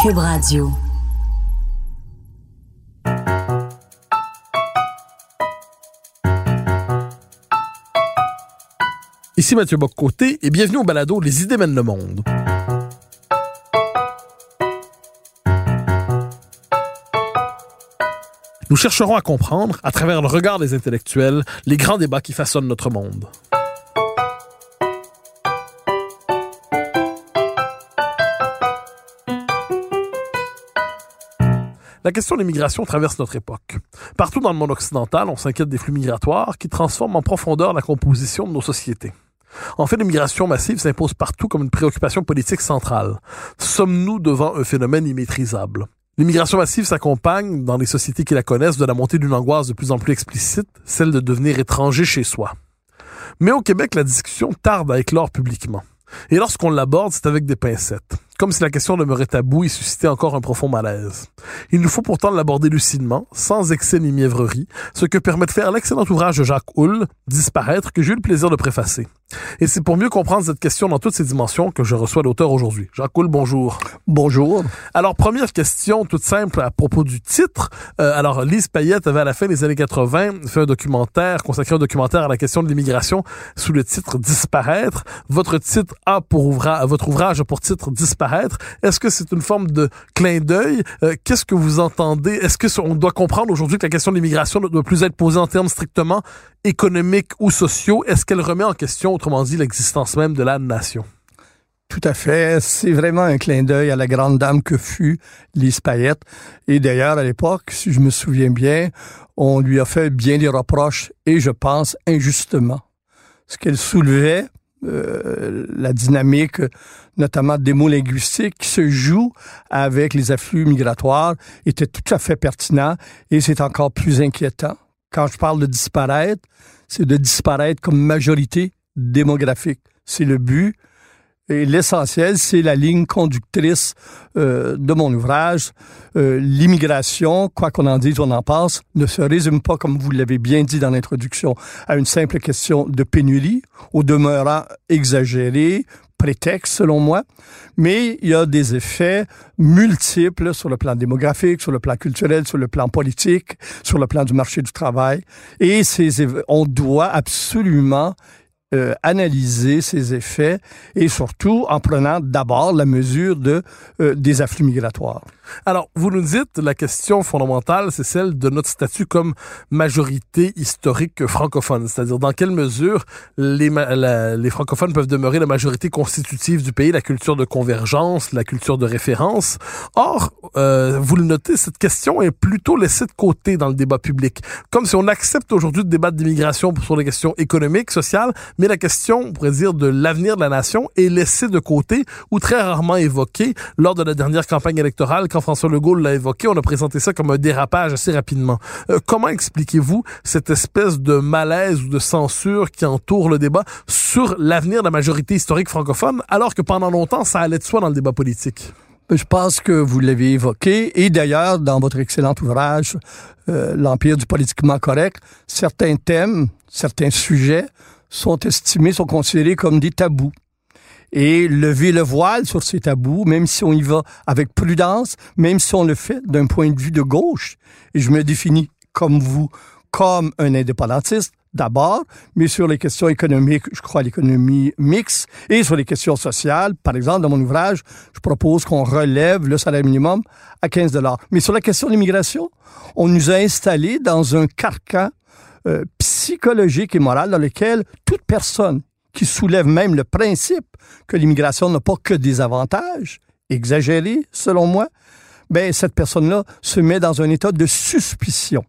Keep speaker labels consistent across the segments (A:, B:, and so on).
A: Cube Radio.
B: Ici Mathieu Boccoté et bienvenue au balado Les idées mènent le monde. Nous chercherons à comprendre, à travers le regard des intellectuels, les grands débats qui façonnent notre monde. La question de l'immigration traverse notre époque. Partout dans le monde occidental, on s'inquiète des flux migratoires qui transforment en profondeur la composition de nos sociétés. En fait, l'immigration massive s'impose partout comme une préoccupation politique centrale. Sommes-nous devant un phénomène immaîtrisable? L'immigration massive s'accompagne, dans les sociétés qui la connaissent, de la montée d'une angoisse de plus en plus explicite, celle de devenir étranger chez soi. Mais au Québec, la discussion tarde à éclore publiquement. Et lorsqu'on l'aborde, c'est avec des pincettes comme si la question demeurait taboue et suscitait encore un profond malaise. Il nous faut pourtant l'aborder lucidement, sans excès ni mièvrerie, ce que permet de faire l'excellent ouvrage de Jacques Hull, Disparaître, que j'ai eu le plaisir de préfacer. Et c'est pour mieux comprendre cette question dans toutes ses dimensions que je reçois l'auteur aujourd'hui. Jacques Hull, bonjour.
C: Bonjour.
B: Alors, première question toute simple à propos du titre. Euh, alors, Lise Payette avait à la fin des années 80 fait un documentaire, consacré un documentaire à la question de l'immigration sous le titre Disparaître. Votre titre a pour ouvrage, votre ouvrage a pour titre Disparaître est-ce que c'est une forme de clin d'œil? Euh, qu'est-ce que vous entendez? Est-ce que on doit comprendre aujourd'hui que la question de l'immigration ne doit plus être posée en termes strictement économiques ou sociaux? Est-ce qu'elle remet en question, autrement dit, l'existence même de la nation?
C: Tout à fait. C'est vraiment un clin d'œil à la grande dame que fut Lise Payette. Et d'ailleurs, à l'époque, si je me souviens bien, on lui a fait bien des reproches et je pense injustement. Ce qu'elle soulevait, euh, la dynamique, notamment des mots linguistiques, qui se joue avec les afflux migratoires, était tout à fait pertinent et c'est encore plus inquiétant. Quand je parle de disparaître, c'est de disparaître comme majorité démographique. C'est le but. Et l'essentiel, c'est la ligne conductrice euh, de mon ouvrage. Euh, l'immigration, quoi qu'on en dise, on en pense, ne se résume pas, comme vous l'avez bien dit dans l'introduction, à une simple question de pénurie, au demeurant exagéré, prétexte selon moi, mais il y a des effets multiples sur le plan démographique, sur le plan culturel, sur le plan politique, sur le plan du marché du travail, et on doit absolument euh, analyser ces effets et surtout en prenant d'abord la mesure de, euh, des afflux migratoires.
B: Alors, vous nous dites, la question fondamentale, c'est celle de notre statut comme majorité historique francophone, c'est-à-dire dans quelle mesure les, les francophones peuvent demeurer la majorité constitutive du pays, la culture de convergence, la culture de référence? Or, euh, vous le notez, cette question est plutôt laissée de côté dans le débat public, comme si on accepte aujourd'hui de débattre d'immigration sur les questions économiques, sociales, mais la question, on pourrait dire, de l'avenir de la nation est laissée de côté ou très rarement évoquée lors de la dernière campagne électorale. François Legault l'a évoqué, on a présenté ça comme un dérapage assez rapidement. Euh, comment expliquez-vous cette espèce de malaise ou de censure qui entoure le débat sur l'avenir de la majorité historique francophone, alors que pendant longtemps, ça allait de soi dans le débat politique?
C: Je pense que vous l'avez évoqué, et d'ailleurs, dans votre excellent ouvrage, euh, L'Empire du politiquement correct, certains thèmes, certains sujets sont estimés, sont considérés comme des tabous. Et lever le voile sur ces tabous, même si on y va avec prudence, même si on le fait d'un point de vue de gauche, et je me définis comme vous, comme un indépendantiste, d'abord, mais sur les questions économiques, je crois à l'économie mixte, et sur les questions sociales, par exemple, dans mon ouvrage, je propose qu'on relève le salaire minimum à 15 dollars. Mais sur la question de l'immigration, on nous a installés dans un carcan euh, psychologique et morale dans lequel toute personne qui soulève même le principe que l'immigration n'a pas que des avantages, exagérés selon moi, ben cette personne-là se met dans un état de suspicion.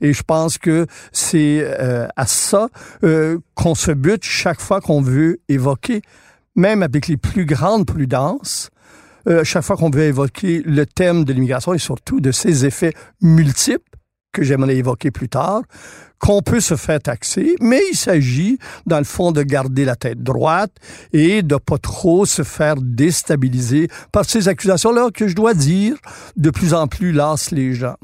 C: Et je pense que c'est euh, à ça euh, qu'on se bute chaque fois qu'on veut évoquer, même avec les plus grandes prudences, euh, chaque fois qu'on veut évoquer le thème de l'immigration et surtout de ses effets multiples, que j'aimerais évoquer plus tard, qu'on peut se faire taxer, mais il s'agit, dans le fond, de garder la tête droite et de pas trop se faire déstabiliser par ces accusations-là que je dois dire de plus en plus lassent les gens.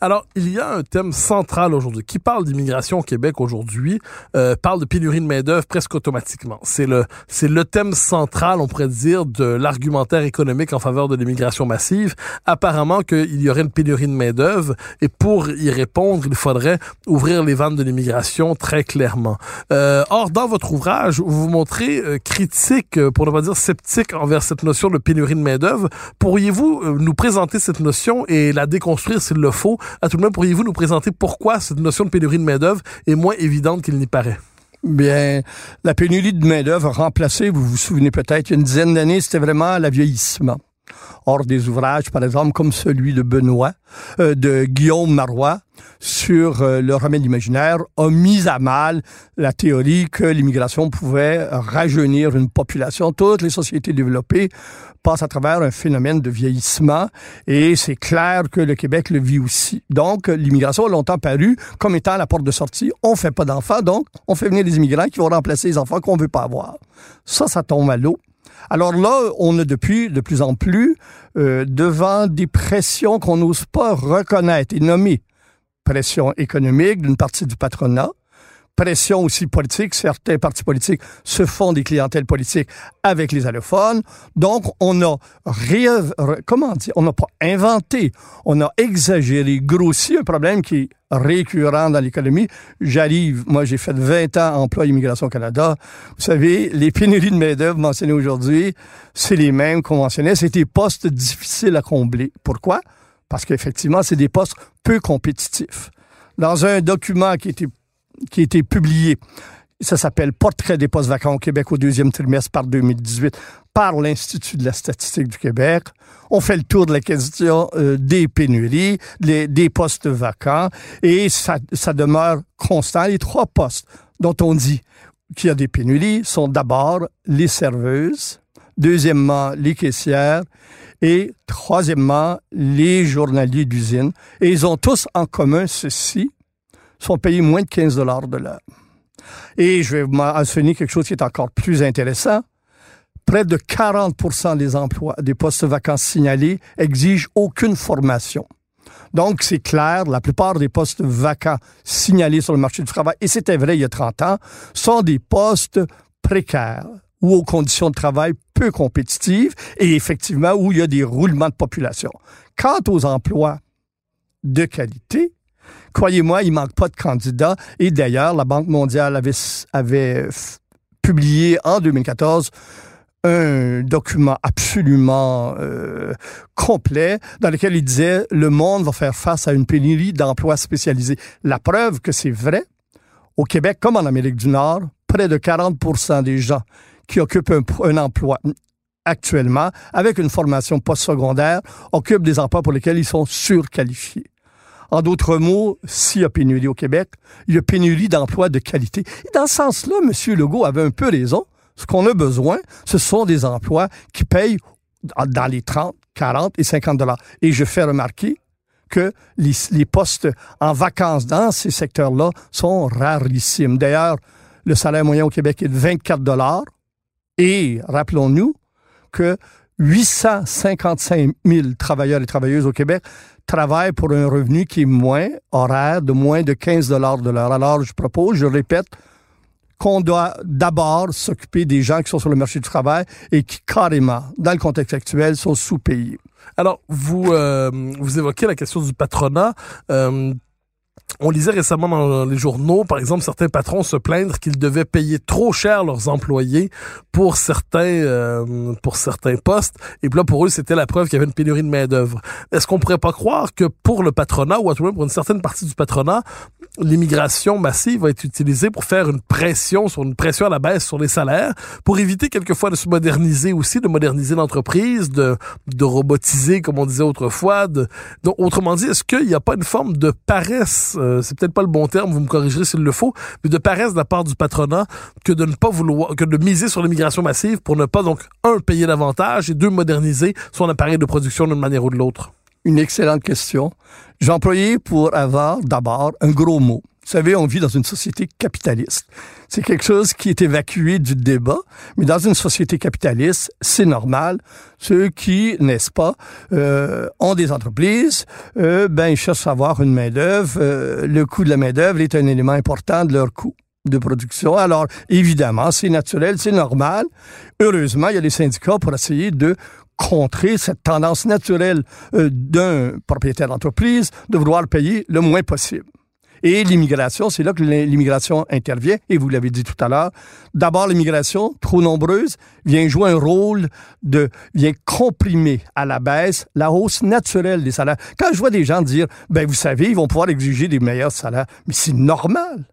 B: Alors, il y a un thème central aujourd'hui. Qui parle d'immigration au Québec aujourd'hui euh, parle de pénurie de main-d'œuvre presque automatiquement. C'est le, c'est le thème central, on pourrait dire, de l'argumentaire économique en faveur de l'immigration massive. Apparemment qu'il y aurait une pénurie de main-d'œuvre et pour y répondre, il faudrait ouvrir les vannes de l'immigration très clairement. Euh, or, dans votre ouvrage, vous vous montrez euh, critique, euh, pour ne pas dire sceptique envers cette notion de pénurie de main-d'œuvre. Pourriez-vous euh, nous présenter cette notion et la déconstruire s'il le faut? À tout le monde, pourriez-vous nous présenter pourquoi cette notion de pénurie de main-d'œuvre est moins évidente qu'il n'y paraît?
C: Bien, la pénurie de main-d'œuvre remplacée, vous vous souvenez peut-être, a une dizaine d'années, c'était vraiment le vieillissement. Or, des ouvrages, par exemple, comme celui de Benoît, euh, de Guillaume Marois, sur euh, le remède imaginaire, a mis à mal la théorie que l'immigration pouvait rajeunir une population. Toutes les sociétés développées passent à travers un phénomène de vieillissement et c'est clair que le Québec le vit aussi. Donc, l'immigration a longtemps paru comme étant la porte de sortie. On fait pas d'enfants, donc on fait venir des immigrants qui vont remplacer les enfants qu'on veut pas avoir. Ça, ça tombe à l'eau. Alors là, on est depuis de plus en plus euh, devant des pressions qu'on n'ose pas reconnaître et nommer. Pression économique d'une partie du patronat, pression aussi politique. Certains partis politiques se font des clientèles politiques avec les allophones. Donc, on a comment dire, on n'a pas inventé, on a exagéré, grossi un problème qui est récurrent dans l'économie. J'arrive, moi j'ai fait 20 ans emploi immigration Canada. Vous savez, les pénuries de main-d'œuvre mentionnées aujourd'hui, c'est les mêmes qu'on mentionnait. C'est des postes difficiles à combler. Pourquoi? Parce qu'effectivement, c'est des postes peu compétitifs. Dans un document qui était qui a été publié. Ça s'appelle Portrait des postes vacants au Québec au deuxième trimestre par 2018 par l'Institut de la statistique du Québec. On fait le tour de la question euh, des pénuries, des postes vacants, et ça, ça demeure constant. Les trois postes dont on dit qu'il y a des pénuries sont d'abord les serveuses, deuxièmement les caissières, et troisièmement les journaliers d'usine. Et ils ont tous en commun ceci, sont payés moins de 15 dollars de l'heure. Et je vais mentionner quelque chose qui est encore plus intéressant. Près de 40% des emplois, des postes vacants signalés exigent aucune formation. Donc, c'est clair, la plupart des postes vacants signalés sur le marché du travail, et c'était vrai il y a 30 ans, sont des postes précaires ou aux conditions de travail peu compétitives et effectivement où il y a des roulements de population. Quant aux emplois de qualité, Croyez-moi, il manque pas de candidats. Et d'ailleurs, la Banque mondiale avait, publié en 2014 un document absolument euh, complet dans lequel il disait le monde va faire face à une pénurie d'emplois spécialisés. La preuve que c'est vrai, au Québec comme en Amérique du Nord, près de 40% des gens qui occupent un, un emploi actuellement avec une formation postsecondaire occupent des emplois pour lesquels ils sont surqualifiés. En d'autres mots, s'il y a pénurie au Québec, il y a pénurie d'emplois de qualité. Et dans ce sens-là, M. Legault avait un peu raison. Ce qu'on a besoin, ce sont des emplois qui payent dans les 30, 40 et 50 dollars. Et je fais remarquer que les, postes en vacances dans ces secteurs-là sont rarissimes. D'ailleurs, le salaire moyen au Québec est de 24 dollars. Et rappelons-nous que 855 000 travailleurs et travailleuses au Québec travaillent pour un revenu qui est moins horaire, de moins de 15 dollars de l'heure. Alors, je propose, je répète, qu'on doit d'abord s'occuper des gens qui sont sur le marché du travail et qui, carrément, dans le contexte actuel, sont sous-payés.
B: Alors, vous, euh, vous évoquez la question du patronat. Euh, on lisait récemment dans les journaux, par exemple, certains patrons se plaindre qu'ils devaient payer trop cher leurs employés pour certains euh, pour certains postes. Et puis là, pour eux, c'était la preuve qu'il y avait une pénurie de main d'œuvre. Est-ce qu'on pourrait pas croire que pour le patronat ou à tout le pour une certaine partie du patronat, l'immigration massive va être utilisée pour faire une pression sur une pression à la baisse sur les salaires, pour éviter quelquefois de se moderniser aussi, de moderniser l'entreprise, de de robotiser comme on disait autrefois. De... Donc, autrement dit, est-ce qu'il n'y a pas une forme de paresse euh, c'est peut-être pas le bon terme, vous me corrigerez s'il le faut, mais de paresse de la part du patronat que de ne pas vouloir, que de miser sur l'immigration massive pour ne pas donc, un, payer davantage et deux, moderniser son appareil de production d'une manière ou de l'autre?
C: Une excellente question. J'ai employé pour avoir d'abord un gros mot. Vous savez, on vit dans une société capitaliste. C'est quelque chose qui est évacué du débat, mais dans une société capitaliste, c'est normal. Ceux qui, n'est-ce pas, euh, ont des entreprises, euh, ben ils cherchent à avoir une main d'œuvre. Euh, le coût de la main d'œuvre est un élément important de leur coût de production. Alors, évidemment, c'est naturel, c'est normal. Heureusement, il y a les syndicats pour essayer de contrer cette tendance naturelle euh, d'un propriétaire d'entreprise de vouloir payer le moins possible. Et l'immigration, c'est là que l'immigration intervient. Et vous l'avez dit tout à l'heure. D'abord, l'immigration, trop nombreuse, vient jouer un rôle de, vient comprimer à la baisse la hausse naturelle des salaires. Quand je vois des gens dire, ben, vous savez, ils vont pouvoir exiger des meilleurs salaires. Mais c'est normal.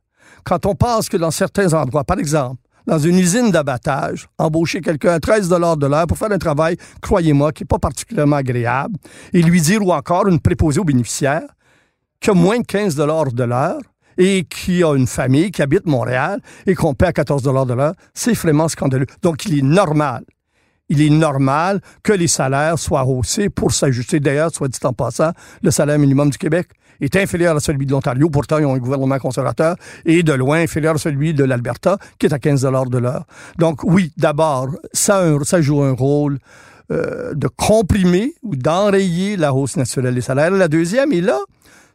C: Quand on pense que dans certains endroits, par exemple, dans une usine d'abattage, embaucher quelqu'un à 13 de l'heure pour faire un travail, croyez-moi, qui n'est pas particulièrement agréable, et lui dire, ou encore une préposée aux bénéficiaires, qui a moins de 15 de l'heure et qui a une famille, qui habite Montréal et qu'on paie à 14 de l'heure, c'est vraiment scandaleux. Donc, il est normal. Il est normal que les salaires soient haussés pour s'ajuster. D'ailleurs, soit dit en passant, le salaire minimum du Québec est inférieur à celui de l'Ontario. Pourtant, ils ont un gouvernement conservateur et de loin inférieur à celui de l'Alberta, qui est à 15 de l'heure. Donc, oui, d'abord, ça, ça joue un rôle euh, de comprimer ou d'enrayer la hausse naturelle des salaires. La deuxième est là,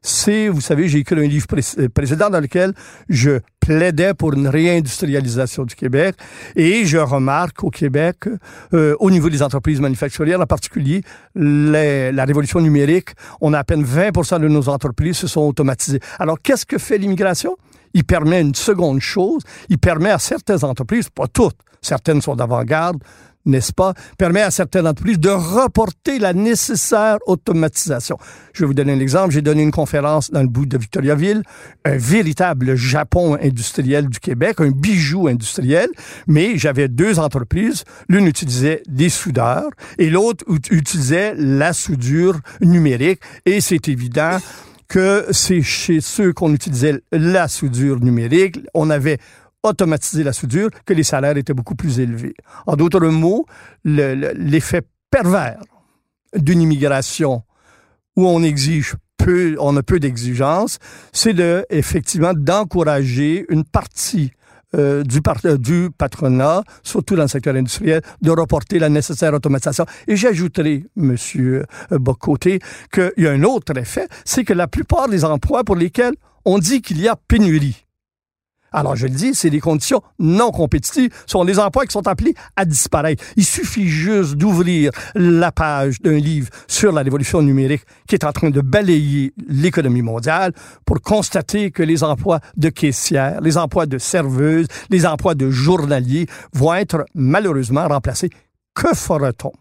C: c'est, vous savez, j'ai écrit un livre euh, précédent dans lequel je plaidais pour une réindustrialisation du Québec et je remarque au Québec, euh, au niveau des entreprises manufacturières, en particulier la révolution numérique, on a à peine 20 de nos entreprises se sont automatisées. Alors, qu'est-ce que fait l'immigration? Il permet une seconde chose, il permet à certaines entreprises, pas toutes, certaines sont d'avant-garde, n'est-ce pas, permet à certaines entreprises de reporter la nécessaire automatisation. Je vais vous donner un exemple. J'ai donné une conférence dans le bout de Victoriaville, un véritable Japon industriel du Québec, un bijou industriel, mais j'avais deux entreprises. L'une utilisait des soudeurs et l'autre utilisait la soudure numérique. Et c'est évident que c'est chez ceux qu'on utilisait la soudure numérique. On avait automatiser la soudure, que les salaires étaient beaucoup plus élevés. En d'autres mots, l'effet pervers d'une immigration où on exige peu, on a peu d'exigences, c'est de, effectivement d'encourager une partie euh, du, euh, du patronat, surtout dans le secteur industriel, de reporter la nécessaire automatisation. Et j'ajouterai, Monsieur euh, Bocoté, qu'il y a un autre effet, c'est que la plupart des emplois pour lesquels on dit qu'il y a pénurie, alors, je le dis, c'est des conditions non compétitives. Ce sont des emplois qui sont appelés à disparaître. Il suffit juste d'ouvrir la page d'un livre sur la révolution numérique qui est en train de balayer l'économie mondiale pour constater que les emplois de caissières, les emplois de serveuses, les emplois de journaliers vont être malheureusement remplacés. Que fera-t-on?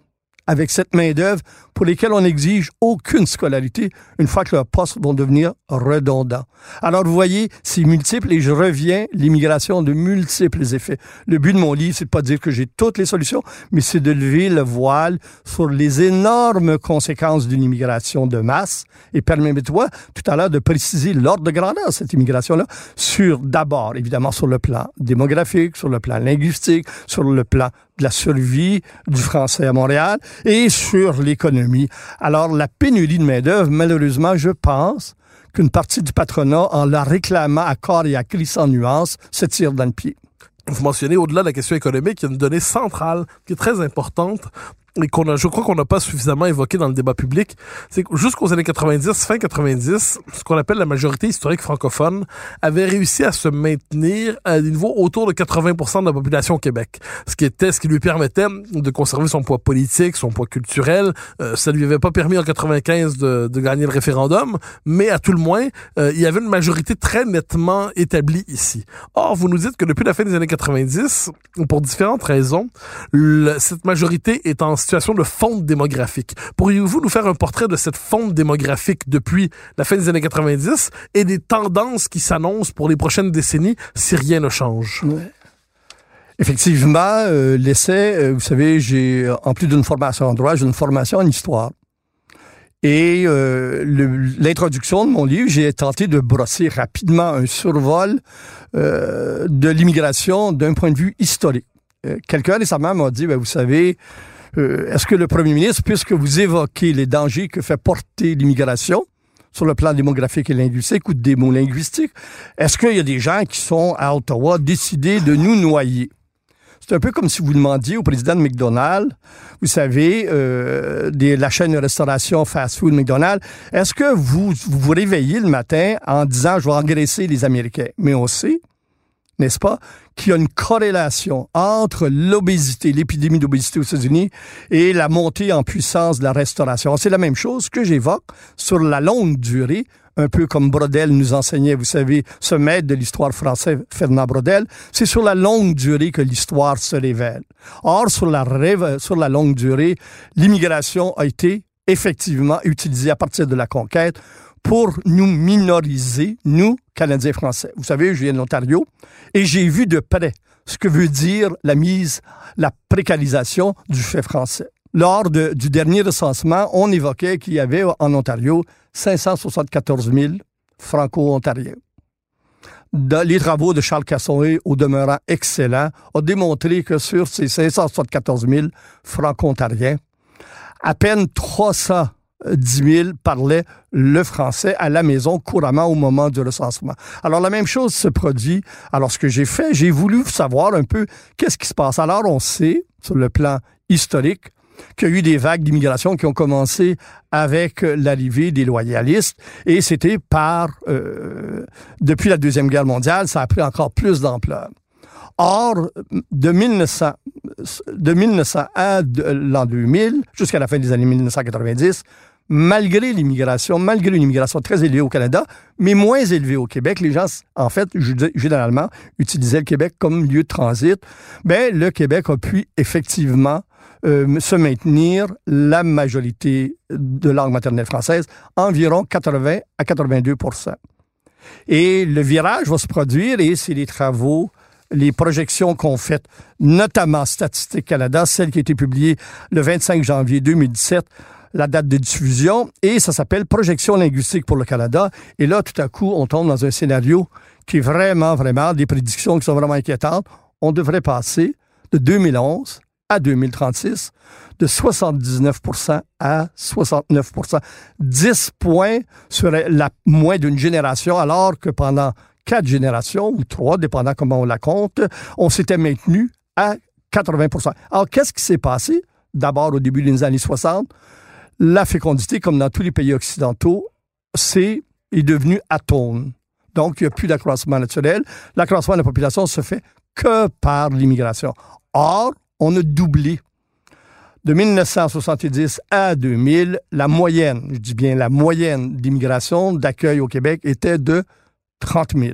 C: Avec cette main-d'œuvre pour lesquels on n'exige aucune scolarité une fois que leurs postes vont devenir redondants. Alors, vous voyez, c'est multiple et je reviens, l'immigration de multiples effets. Le but de mon livre, c'est de pas dire que j'ai toutes les solutions, mais c'est de lever le voile sur les énormes conséquences d'une immigration de masse et permets-toi tout à l'heure de préciser l'ordre de grandeur de cette immigration-là sur d'abord, évidemment, sur le plan démographique, sur le plan linguistique, sur le plan de la survie du français à Montréal et sur l'économie. Alors, la pénurie de main-d'œuvre, malheureusement, je pense qu'une partie du patronat, en la réclamant à corps et à cri sans nuance, se tire dans le pied.
B: Vous mentionnez, au-delà de la question économique, il y a une donnée centrale qui est très importante et qu'on a, je crois qu'on n'a pas suffisamment évoqué dans le débat public, c'est que jusqu'aux années 90, fin 90, ce qu'on appelle la majorité historique francophone avait réussi à se maintenir à des niveaux autour de 80% de la population au Québec. Ce qui était, ce qui lui permettait de conserver son poids politique, son poids culturel. Euh, ça lui avait pas permis en 95 de, de, gagner le référendum, mais à tout le moins, euh, il y avait une majorité très nettement établie ici. Or, vous nous dites que depuis la fin des années 90, pour différentes raisons, le, cette majorité est en situation de fonte démographique. Pourriez-vous nous faire un portrait de cette fonte démographique depuis la fin des années 90 et des tendances qui s'annoncent pour les prochaines décennies si rien ne change?
C: Effectivement, euh, l'essai, euh, vous savez, j'ai, en plus d'une formation en droit, j'ai une formation en histoire. Et euh, l'introduction de mon livre, j'ai tenté de brosser rapidement un survol de l'immigration d'un point de vue historique. Quelqu'un récemment m'a dit, ben, vous savez, euh, est-ce que le premier ministre, puisque vous évoquez les dangers que fait porter l'immigration, sur le plan démographique et linguistique ou des mots linguistiques, est-ce qu'il y a des gens qui sont à Ottawa décidés de nous noyer? C'est un peu comme si vous demandiez au président de McDonald's, vous savez, euh, de la chaîne de restauration fast-food McDonald's, est-ce que vous, vous vous réveillez le matin en disant je vais engraisser les Américains? Mais on sait n'est-ce pas, qu'il y a une corrélation entre l'obésité, l'épidémie d'obésité aux États-Unis et la montée en puissance de la restauration. C'est la même chose que j'évoque sur la longue durée, un peu comme Brodel nous enseignait, vous savez, ce maître de l'histoire française, Fernand Brodel, c'est sur la longue durée que l'histoire se révèle. Or, sur la, sur la longue durée, l'immigration a été effectivement utilisée à partir de la conquête pour nous minoriser, nous, Canadiens français. Vous savez, je viens de l'Ontario et j'ai vu de près ce que veut dire la mise, la précarisation du fait français. Lors du dernier recensement, on évoquait qu'il y avait en Ontario 574 000 franco-ontariens. Les travaux de Charles Cassonnet, au demeurant excellent, ont démontré que sur ces 574 000 franco-ontariens, à peine 300 10 000 parlaient le français à la maison couramment au moment du recensement. Alors la même chose se produit. Alors ce que j'ai fait, j'ai voulu savoir un peu qu'est-ce qui se passe. Alors on sait, sur le plan historique, qu'il y a eu des vagues d'immigration qui ont commencé avec l'arrivée des loyalistes et c'était par, euh, depuis la Deuxième Guerre mondiale, ça a pris encore plus d'ampleur. Or, de 1900, de 1900 à l'an 2000, jusqu'à la fin des années 1990, malgré l'immigration, malgré une immigration très élevée au Canada, mais moins élevée au Québec, les gens, en fait, généralement, utilisaient le Québec comme lieu de transit. Ben, le Québec a pu effectivement euh, se maintenir la majorité de langue maternelle française, environ 80 à 82% Et le virage va se produire et c'est les travaux les projections qu'on fait, notamment Statistique Canada, celle qui a été publiée le 25 janvier 2017, la date de diffusion, et ça s'appelle Projection linguistique pour le Canada. Et là, tout à coup, on tombe dans un scénario qui est vraiment, vraiment, des prédictions qui sont vraiment inquiétantes. On devrait passer de 2011 à 2036 de 79% à 69% 10 points sur moins d'une génération, alors que pendant quatre générations ou trois, dépendant comment on la compte, on s'était maintenu à 80% Alors, qu'est-ce qui s'est passé? D'abord, au début des années 60, la fécondité, comme dans tous les pays occidentaux, c'est, est devenu atone. Donc, il n'y a plus d'accroissement naturel. L'accroissement de la population se fait que par l'immigration. Or, on a doublé. De 1970 à 2000, la moyenne, je dis bien la moyenne d'immigration, d'accueil au Québec était de 30 000.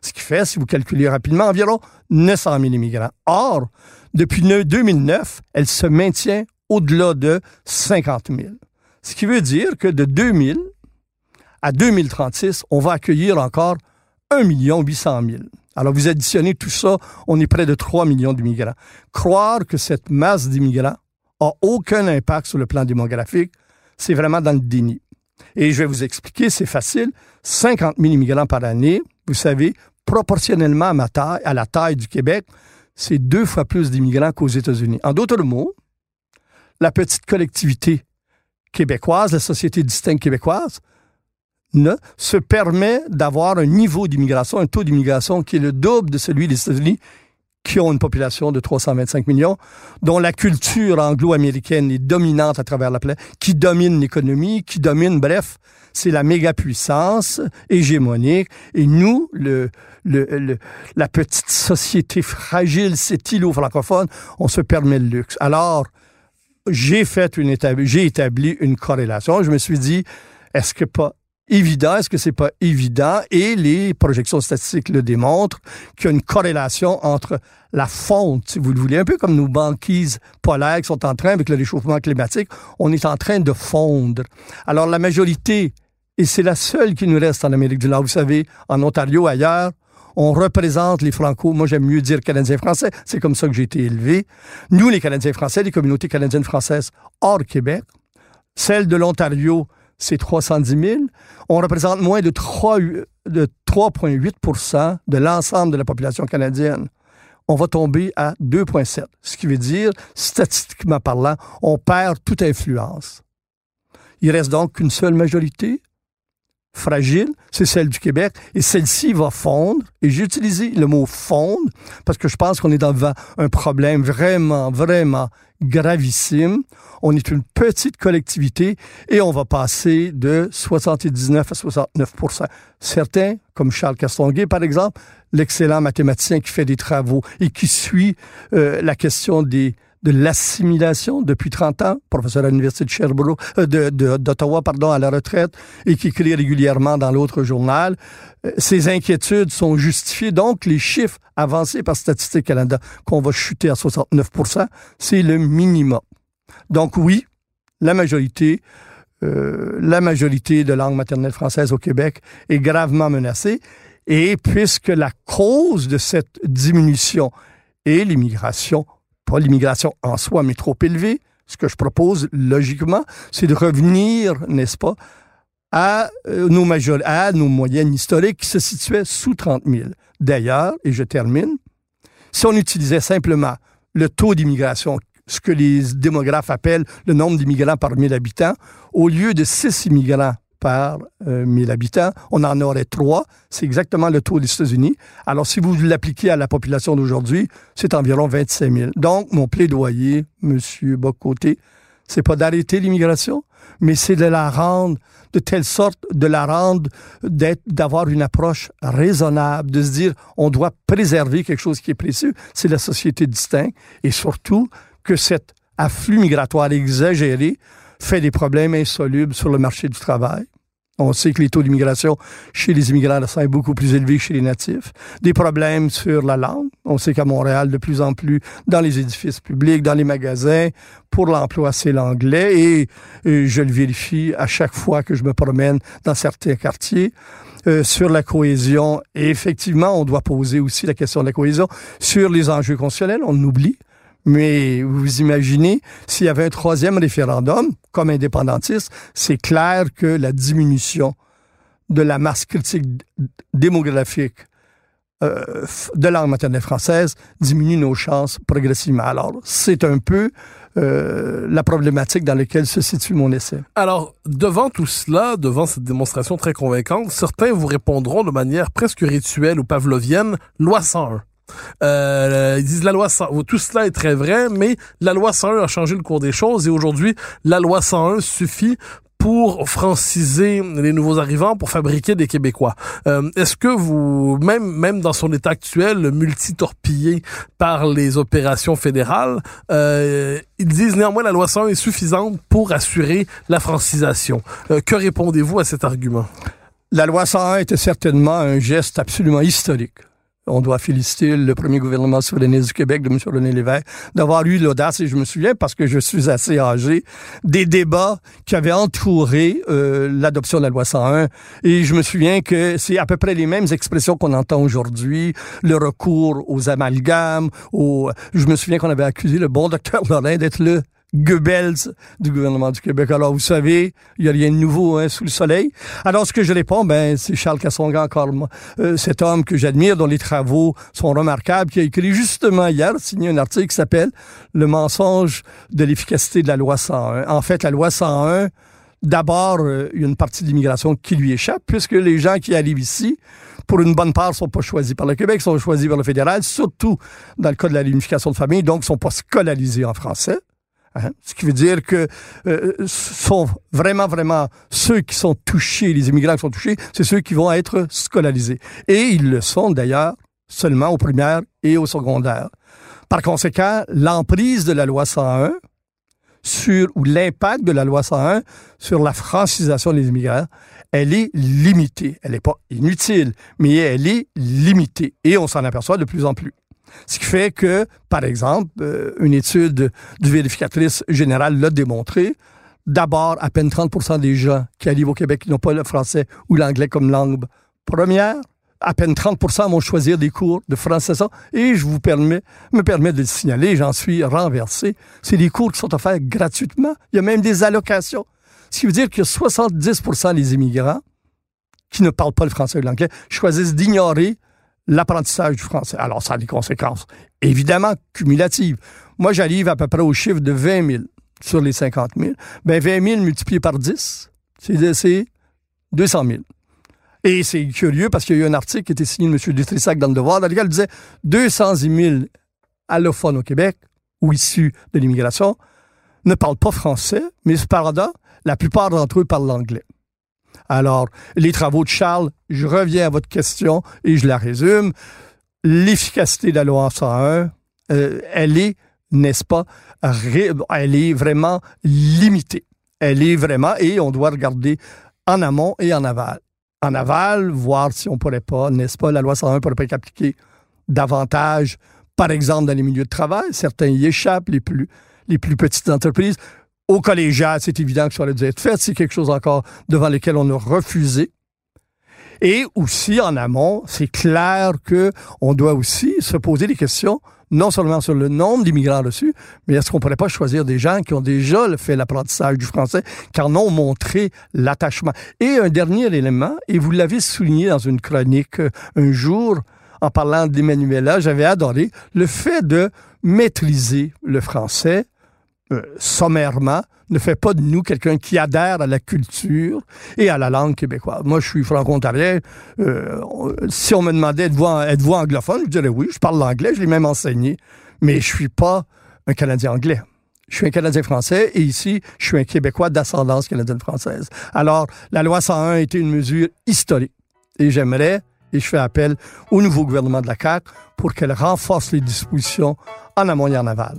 C: Ce qui fait, si vous calculez rapidement, environ 900 000 immigrants. Or, depuis 2009, elle se maintient au-delà de 50 000. Ce qui veut dire que de 2000 à 2036, on va accueillir encore 1 800 000. Alors, vous additionnez tout ça, on est près de 3 millions d'immigrants. Croire que cette masse d'immigrants a aucun impact sur le plan démographique, c'est vraiment dans le déni. Et je vais vous expliquer, c'est facile. 50 000 immigrants par année, vous savez, proportionnellement à, la taille du Québec, c'est deux fois plus d'immigrants qu'aux États-Unis. En d'autres mots, la petite collectivité québécoise, la société distincte québécoise, ne, se permet d'avoir un niveau d'immigration, un taux d'immigration qui est le double de celui des États-Unis, qui ont une population de 325 millions, dont la culture anglo-américaine est dominante à travers la planète, qui domine l'économie, qui domine, bref, c'est la méga puissance hégémonique. Et nous, la petite société fragile, cet îlot francophone, on se permet le luxe. Alors, j'ai fait une j'ai établi une corrélation. Je me suis dit, est-ce que pas évident, est-ce que c'est pas évident? Et les projections statistiques le démontrent qu'il y a une corrélation entre la fonte, si vous le voulez, un peu comme nos banquises polaires qui sont en train, avec le réchauffement climatique, on est en train de fondre. Alors la majorité, et c'est la seule qui nous reste en Amérique du Nord, vous savez, en Ontario, ailleurs, on représente les Franco, moi j'aime mieux dire Canadiens-Français, c'est comme ça que j'ai été élevé. Nous, les Canadiens-Français, les communautés canadiennes-françaises hors Québec, celle de l'Ontario, c'est 310 000. On représente moins de 3,8% de l'ensemble de la population canadienne. On va tomber à 2,7. Ce qui veut dire, statistiquement parlant, on perd toute influence. Il reste donc qu'une seule majorité, fragile, c'est celle du Québec, et celle-ci va fondre, et j'ai utilisé le mot fondre, parce que je pense qu'on est devant un problème vraiment, vraiment gravissime. On est une petite collectivité et on va passer de 79 à 69 Certains, comme Charles Castonguay, par exemple, l'excellent mathématicien qui fait des travaux et qui suit euh, la question des de l'assimilation depuis 30 ans, professeur à l'Université de Sherbrooke, euh, d'Ottawa, pardon, à la retraite, et qui écrit régulièrement dans l'autre journal. Euh, ces inquiétudes sont justifiées. Donc, les chiffres avancés par Statistique Canada, qu'on va chuter à 69% c'est le minimum. Donc, oui, la majorité, euh, la majorité de langue maternelle française au Québec est gravement menacée. Et puisque la cause de cette diminution est l'immigration, pas l'immigration en soi, mais trop élevée. Ce que je propose, logiquement, c'est de revenir, n'est-ce pas, à euh, nos, moyennes historiques qui se situaient sous 30 000. D'ailleurs, et je termine, si on utilisait simplement le taux d'immigration, ce que les démographes appellent le nombre d'immigrants par 1000 habitants, au lieu de 6 immigrants par 1000 euh, habitants. On en aurait trois. C'est exactement le taux des États-Unis. Alors, si vous l'appliquez à la population d'aujourd'hui, c'est environ 25 000. Donc, mon plaidoyer, Monsieur Bocoté, c'est pas d'arrêter l'immigration, mais c'est de la rendre de telle sorte, de la rendre, d'avoir une approche raisonnable, de se dire, on doit préserver quelque chose qui est précieux, c'est la société distincte, et surtout que cet afflux migratoire exagéré fait des problèmes insolubles sur le marché du travail. On sait que les taux d'immigration chez les immigrants sont beaucoup plus élevés que chez les natifs. Des problèmes sur la langue. On sait qu'à Montréal, de plus en plus, dans les édifices publics, dans les magasins, pour l'emploi, c'est l'anglais. Et, je le vérifie à chaque fois que je me promène dans certains quartiers. Euh, sur la cohésion, et effectivement, on doit poser aussi la question de la cohésion sur les enjeux constitutionnels. On oublie. Mais vous imaginez, s'il y avait un troisième référendum, comme indépendantiste, c'est clair que la diminution de la masse critique démographique euh, de langue maternelle française diminue nos chances progressivement. Alors, c'est un peu euh, la problématique dans laquelle se situe mon essai.
B: Alors, devant tout cela, devant cette démonstration très convaincante, certains vous répondront de manière presque rituelle ou pavlovienne, loi 101. Euh, ils disent la loi 101, tout cela est très vrai, mais la loi 101 a changé le cours des choses et aujourd'hui, la loi 101 suffit pour franciser les nouveaux arrivants, pour fabriquer des Québécois. Euh, Est-ce que vous, même même dans son état actuel, multi-torpillé par les opérations fédérales, euh, ils disent néanmoins la loi 101 est suffisante pour assurer la francisation. Euh, que répondez-vous à cet argument?
C: La loi 101 était certainement un geste absolument historique on doit féliciter le premier gouvernement souverainiste du Québec de M. René Lévesque d'avoir eu l'audace, et je me souviens, parce que je suis assez âgé, des débats qui avaient entouré euh, l'adoption de la loi 101. Et je me souviens que c'est à peu près les mêmes expressions qu'on entend aujourd'hui, le recours aux amalgames, au... je me souviens qu'on avait accusé le bon docteur Lorrain d'être le Goebbels du gouvernement du Québec. Alors, vous savez, il n'y a rien de nouveau hein, sous le soleil. Alors, ce que je réponds, ben, c'est Charles Cassonga, encore euh, cet homme que j'admire, dont les travaux sont remarquables, qui a écrit justement hier, signé un article qui s'appelle Le mensonge de l'efficacité de la loi 101. En fait, la loi 101, d'abord, euh, une partie de l'immigration qui lui échappe, puisque les gens qui arrivent ici, pour une bonne part, sont pas choisis par le Québec, sont choisis par le fédéral, surtout dans le cas de la réunification de famille, donc sont pas scolarisés en français. Hein? Ce qui veut dire que euh, sont vraiment, vraiment ceux qui sont touchés, les immigrants qui sont touchés, c'est ceux qui vont être scolarisés. Et ils le sont d'ailleurs seulement au primaire et au secondaire. Par conséquent, l'emprise de la loi 101 sur, ou l'impact de la loi 101 sur la francisation des immigrants, elle est limitée. Elle n'est pas inutile, mais elle est limitée. Et on s'en aperçoit de plus en plus. Ce qui fait que, par exemple, euh, une étude du vérificatrice générale l'a démontré, d'abord, à peine 30% des gens qui arrivent au Québec n'ont pas le français ou l'anglais comme langue première. À peine 30% vont choisir des cours de français. Et je vous permets, me permets de le signaler, j'en suis renversé. C'est des cours qui sont offerts gratuitement. Il y a même des allocations. Ce qui veut dire que 70% des immigrants qui ne parlent pas le français ou l'anglais choisissent d'ignorer l'apprentissage du français. Alors, ça a des conséquences évidemment cumulatives. Moi, j'arrive à peu près au chiffre de 20 000 sur les 50 000. Ben, 20 000 multiplié par 10, c'est 200 000. Et c'est curieux parce qu'il y a eu un article qui était signé de M. Dutrissac dans le Devoir, dans lequel il disait 210 000 allophones au Québec ou issus de l'immigration ne parlent pas français, mais cependant, la plupart d'entre eux parlent l'anglais. Alors, les travaux de Charles, je reviens à votre question et je la résume. L'efficacité de la loi 101, euh, elle est, n'est-ce pas, elle est vraiment limitée. Elle est vraiment, et on doit regarder en amont et en aval. En aval, voir si on pourrait pas, n'est-ce pas, la loi 101 pourrait pas être appliquée davantage, par exemple, dans les milieux de travail. Certains y échappent, les plus, les plus petites entreprises. Au collégial, c'est évident que ça aurait dû être fait. C'est quelque chose encore devant lequel on a refusé. Et aussi, en amont, c'est clair que on doit aussi se poser des questions, non seulement sur le nombre d'immigrants reçus, mais est-ce qu'on pourrait pas choisir des gens qui ont déjà fait l'apprentissage du français, qui en ont montré l'attachement? Et un dernier élément, et vous l'avez souligné dans une chronique euh, un jour, en parlant d'Emmanuela, j'avais adoré le fait de maîtriser le français euh, sommairement, ne fait pas de nous quelqu'un qui adhère à la culture et à la langue québécoise. Moi, je suis franco-ontarien. Euh, si on me demandait êtes-vous anglophone, je dirais oui, je parle l'anglais, je l'ai même enseigné, mais je suis pas un Canadien anglais. Je suis un Canadien français et ici, je suis un Québécois d'ascendance canadienne-française. Alors, la loi 101 était une mesure historique et j'aimerais, et je fais appel au nouveau gouvernement de la CAQ pour qu'elle renforce les dispositions en amont et en aval.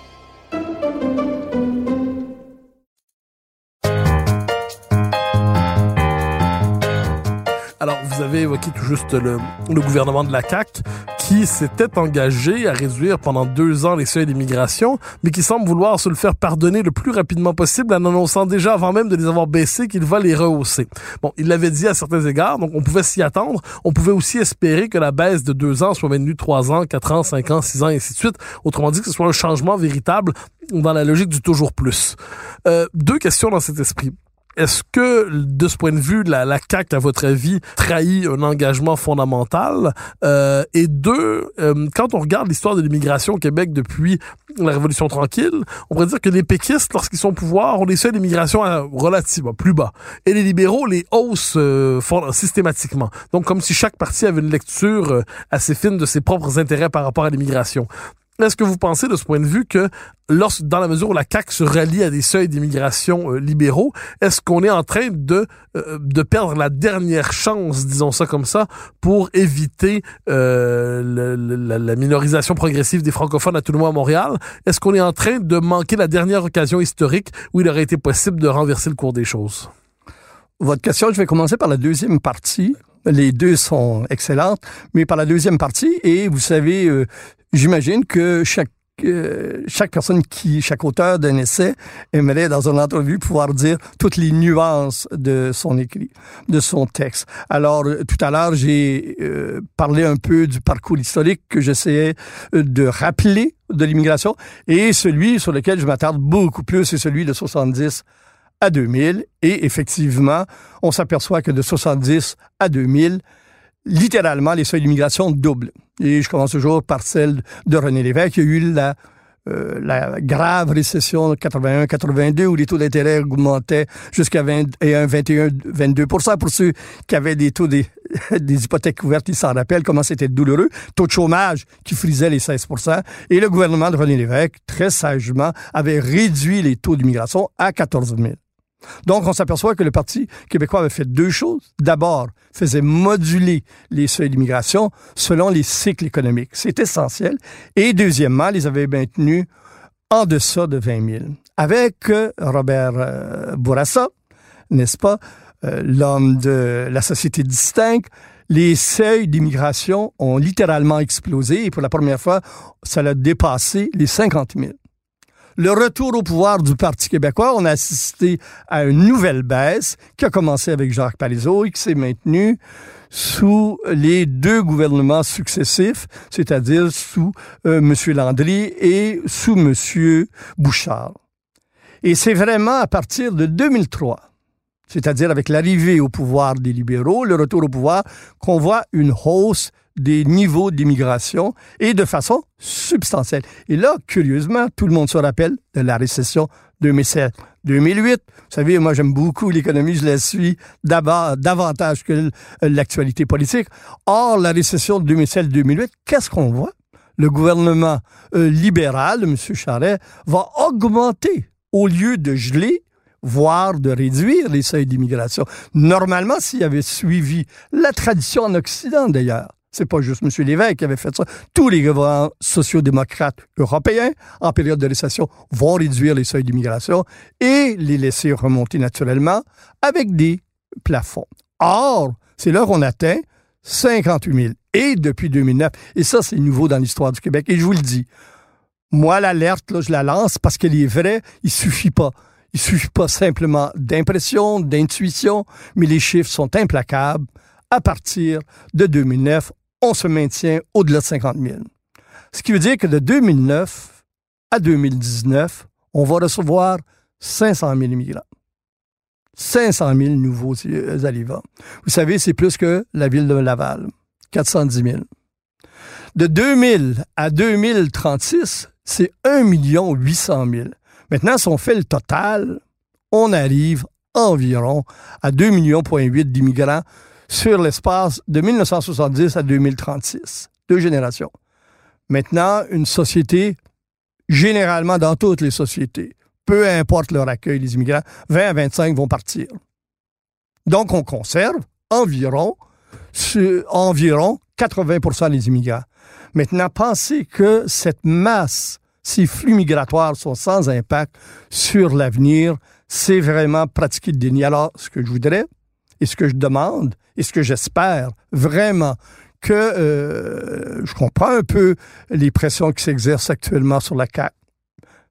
B: Alors, vous avez évoqué tout juste le, gouvernement de la CAQ qui s'était engagé à réduire pendant deux ans les seuils d'immigration, mais qui semble vouloir se le faire pardonner le plus rapidement possible en annonçant déjà avant même de les avoir baissés qu'il va les rehausser. Bon, il l'avait dit à certains égards, donc on pouvait s'y attendre. On pouvait aussi espérer que la baisse de deux ans soit maintenue trois ans, quatre ans, cinq ans, six ans, et ainsi de suite. Autrement dit, que ce soit un changement véritable dans la logique du toujours plus. Euh, deux questions dans cet esprit. Est-ce que, de ce point de vue, la, la CAQ, à votre avis, trahit un engagement fondamental? Euh, et deux, euh, quand on regarde l'histoire de l'immigration au Québec depuis la Révolution tranquille, on pourrait dire que les péquistes, lorsqu'ils sont au pouvoir, ont d'immigration euh, relativement plus bas. Et les libéraux les haussent euh, systématiquement. Donc, comme si chaque parti avait une lecture assez fine de ses propres intérêts par rapport à l'immigration. Est-ce que vous pensez de ce point de vue que lorsque, dans la mesure où la CAQ se rallie à des seuils d'immigration euh, libéraux, est-ce qu'on est en train de, euh, de perdre la dernière chance, disons ça comme ça, pour éviter euh, la, minorisation progressive des francophones à tout le monde à Montréal? Est-ce qu'on est en train de manquer la dernière occasion historique où il aurait été possible de renverser le cours des choses?
C: Votre question, je vais commencer par la deuxième partie. Les deux sont excellentes, mais par la deuxième partie, et vous savez, J'imagine que chaque euh, chaque personne qui, chaque auteur d'un essai aimerait dans une entrevue pouvoir dire toutes les nuances de son écrit, de son texte. Alors, euh, tout à l'heure, j'ai euh, parlé un peu du parcours historique que j'essayais de rappeler de l'immigration et celui sur lequel je m'attarde beaucoup plus, c'est celui de 70 à 2000. Et effectivement, on s'aperçoit que de 70 à 2000, littéralement, les seuils d'immigration doublent. Et je commence toujours par celle de René Lévesque. Il y a eu la, euh, la grave récession de 81-82 où les taux d'intérêt augmentaient jusqu'à 21, 21, 22 Pour ceux qui avaient des taux des, des hypothèques couvertes, ils s'en rappellent comment c'était douloureux. Taux de chômage qui frisait les 16 Et le gouvernement de René Lévesque, très sagement, avait réduit les taux d'immigration à 14 000. Donc, on s'aperçoit que le Parti québécois avait fait deux choses. D'abord, faisait moduler les seuils d'immigration selon les cycles économiques. C'est essentiel. Et deuxièmement, les avait maintenus en deçà de 20 000. avec euh, Robert euh, Bourassa, n'est-ce pas, euh, l'homme de la société distincte, les seuils d'immigration ont littéralement explosé et pour la première fois, ça a dépassé les 50 000. Le retour au pouvoir du Parti québécois, on a assisté à une nouvelle baisse qui a commencé avec Jacques Parizeau et qui s'est maintenue sous les deux gouvernements successifs, c'est-à-dire sous euh, M. Landry et sous M. Bouchard. Et c'est vraiment à partir de 2003 c'est-à-dire avec l'arrivée au pouvoir des libéraux, le retour au pouvoir, qu'on voit une hausse des niveaux d'immigration et de façon substantielle. Et là, curieusement, tout le monde se rappelle de la récession 2007. 2008, vous savez, moi j'aime beaucoup l'économie, je la suis davantage que l'actualité politique. Or, la récession de 2007-2008, qu'est-ce qu'on voit? Le gouvernement euh, libéral, M. Charest, va augmenter au lieu de geler voire de réduire les seuils d'immigration. Normalement, s'il avait suivi la tradition en Occident, d'ailleurs, c'est pas juste M. Lévesque qui avait fait ça. Tous les gouvernements sociaux-démocrates européens, en période de récession, vont réduire les seuils d'immigration et les laisser remonter naturellement avec des plafonds. Or, c'est là qu'on atteint 58 000. Et depuis 2009, et ça, c'est nouveau dans l'histoire du Québec. Et je vous le dis, moi, l'alerte, je la lance parce qu'elle est vraie. Il suffit pas il suffit pas simplement d'impression, d'intuition, mais les chiffres sont implacables. À partir de 2009, on se maintient au-delà de 50 000. Ce qui veut dire que de 2009 à 2019, on va recevoir 500 000 immigrants. 500 000 nouveaux arrivants. Vous savez, c'est plus que la ville de Laval, 410 000. De 2000 à 2036, c'est 1 800 000. Maintenant, si on fait le total, on arrive environ à 2,8 millions d'immigrants sur l'espace de 1970 à 2036. Deux générations. Maintenant, une société, généralement dans toutes les sociétés, peu importe leur accueil, les immigrants, 20 à 25 vont partir. Donc, on conserve environ, environ 80% des immigrants. Maintenant, pensez que cette masse ces flux migratoires sont sans impact sur l'avenir, c'est vraiment pratiquer le déni. Alors, ce que je voudrais, et ce que je demande, et ce que j'espère vraiment, que euh, je comprends un peu les pressions qui s'exercent actuellement sur la CAC,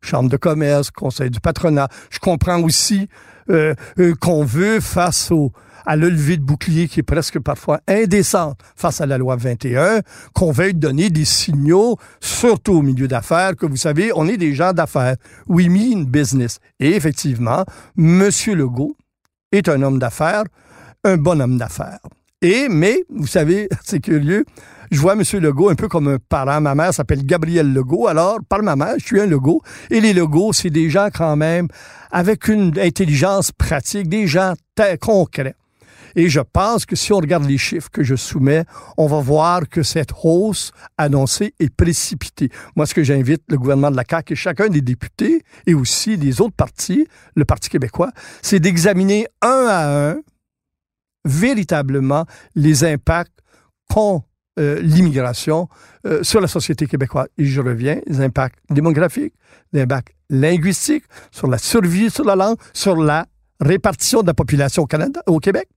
C: Chambre de commerce, Conseil du patronat. Je comprends aussi euh, euh, qu'on veut, face au, à le lever de bouclier qui est presque parfois indécente face à la loi 21, qu'on veuille donner des signaux, surtout au milieu d'affaires, que vous savez, on est des gens d'affaires. We mean business. Et effectivement, M. Legault est un homme d'affaires, un bon homme d'affaires. Et, mais, vous savez, c'est curieux, je vois M. Legault un peu comme un parent. Ma mère s'appelle Gabriel Legault. Alors, par ma mère, je suis un Legault. Et les Legauds, c'est des gens quand même avec une intelligence pratique, des gens concrets. Et je pense que si on regarde les chiffres que je soumets, on va voir que cette hausse annoncée est précipitée. Moi, ce que j'invite le gouvernement de la CAQ et chacun des députés et aussi des autres partis, le Parti québécois, c'est d'examiner un à un véritablement les impacts qu'ont euh, l'immigration euh, sur la société québécoise. Et je reviens, les impacts démographiques, les impacts linguistiques, sur la survie sur la langue, sur la répartition de la population au Canada, au Québec.